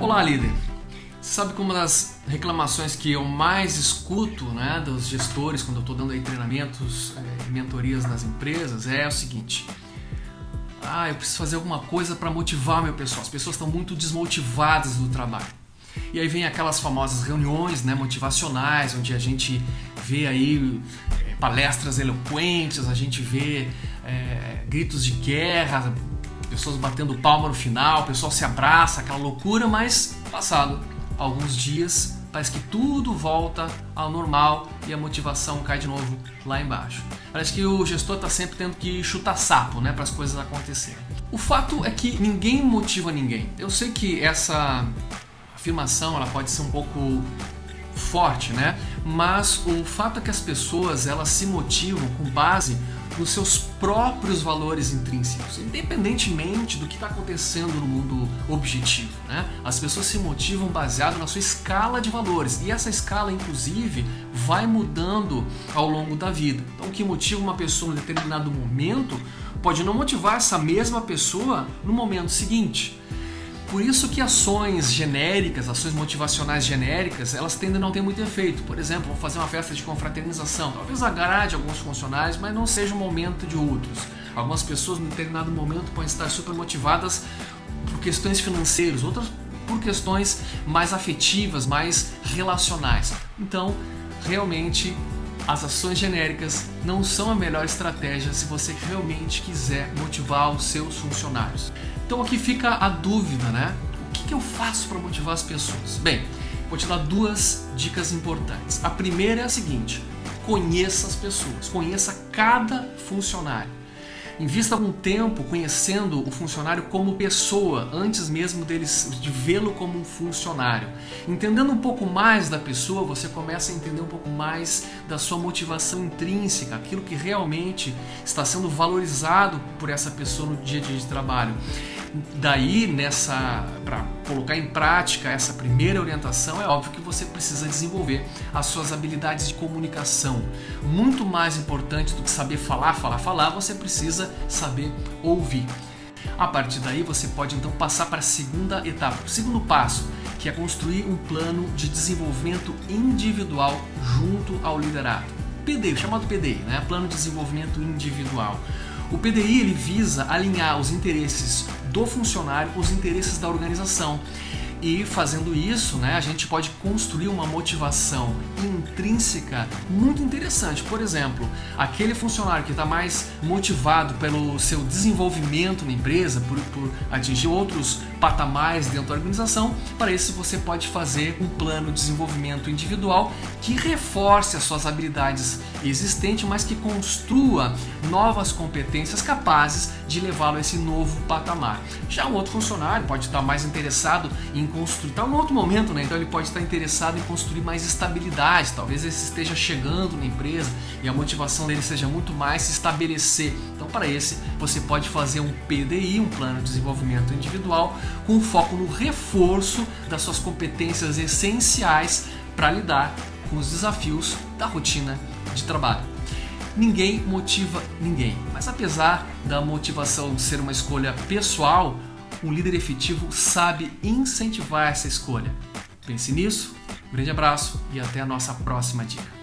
Olá, líder. Sabe que uma das reclamações que eu mais escuto né, dos gestores quando eu estou dando aí treinamentos, é, mentorias nas empresas é o seguinte: ah, eu preciso fazer alguma coisa para motivar meu pessoal. As pessoas estão muito desmotivadas do trabalho. E aí vem aquelas famosas reuniões né, motivacionais, onde a gente vê aí é, palestras eloquentes, a gente vê é, gritos de guerra, pessoas batendo palma no final, o pessoal se abraça, aquela loucura, mas passado alguns dias parece que tudo volta ao normal e a motivação cai de novo lá embaixo. Parece que o gestor está sempre tendo que chutar sapo, né, para as coisas acontecerem. O fato é que ninguém motiva ninguém. Eu sei que essa afirmação ela pode ser um pouco forte, né? Mas o fato é que as pessoas elas se motivam com base nos seus próprios valores intrínsecos, independentemente do que está acontecendo no mundo objetivo. Né? As pessoas se motivam baseado na sua escala de valores e essa escala, inclusive, vai mudando ao longo da vida. Então, o que motiva uma pessoa em determinado momento pode não motivar essa mesma pessoa no momento seguinte. Por isso que ações genéricas, ações motivacionais genéricas, elas tendem a não ter muito efeito. Por exemplo, vou fazer uma festa de confraternização. Talvez agrade alguns funcionários, mas não seja o momento de outros. Algumas pessoas, em determinado momento, podem estar super motivadas por questões financeiras, outras por questões mais afetivas, mais relacionais. Então, realmente, as ações genéricas não são a melhor estratégia se você realmente quiser motivar os seus funcionários. Então aqui fica a dúvida, né? O que, eu faço para motivar as pessoas? Bem, vou te dar duas dicas importantes. A primeira é a seguinte: conheça as pessoas, conheça cada funcionário. Invista algum tempo conhecendo o funcionário como pessoa, antes mesmo deles de vê-lo como um funcionário. Entendendo um pouco mais da pessoa, você começa a entender um pouco mais da sua motivação intrínseca, aquilo que realmente está sendo valorizado por essa pessoa no dia a dia de trabalho. Daí, nessa para colocar em prática essa primeira orientação, é óbvio que você precisa desenvolver as suas habilidades de comunicação. Muito mais importante do que saber falar, falar, falar, você precisa saber ouvir. A partir daí, você pode então passar para a segunda etapa, o segundo passo, que é construir um plano de desenvolvimento individual junto ao liderado. PDI, chamado PDI, né? Plano de Desenvolvimento Individual. O PDI ele visa alinhar os interesses do funcionário os interesses da organização. E fazendo isso, né, a gente pode construir uma motivação intrínseca muito interessante. Por exemplo, aquele funcionário que está mais motivado pelo seu desenvolvimento na empresa, por, por atingir outros patamares dentro da organização, para isso você pode fazer um plano de desenvolvimento individual que reforce as suas habilidades existentes, mas que construa novas competências capazes de levá-lo a esse novo patamar. Já um outro funcionário pode estar mais interessado em construir, está em outro momento, né? Então ele pode estar interessado em construir mais estabilidade, talvez ele esteja chegando na empresa e a motivação dele seja muito mais se estabelecer. Então para esse você pode fazer um PDI, um plano de desenvolvimento individual, com foco no reforço das suas competências essenciais para lidar com os desafios da rotina de trabalho. Ninguém motiva ninguém, mas apesar da motivação ser uma escolha pessoal, um líder efetivo sabe incentivar essa escolha. Pense nisso, um grande abraço e até a nossa próxima dica.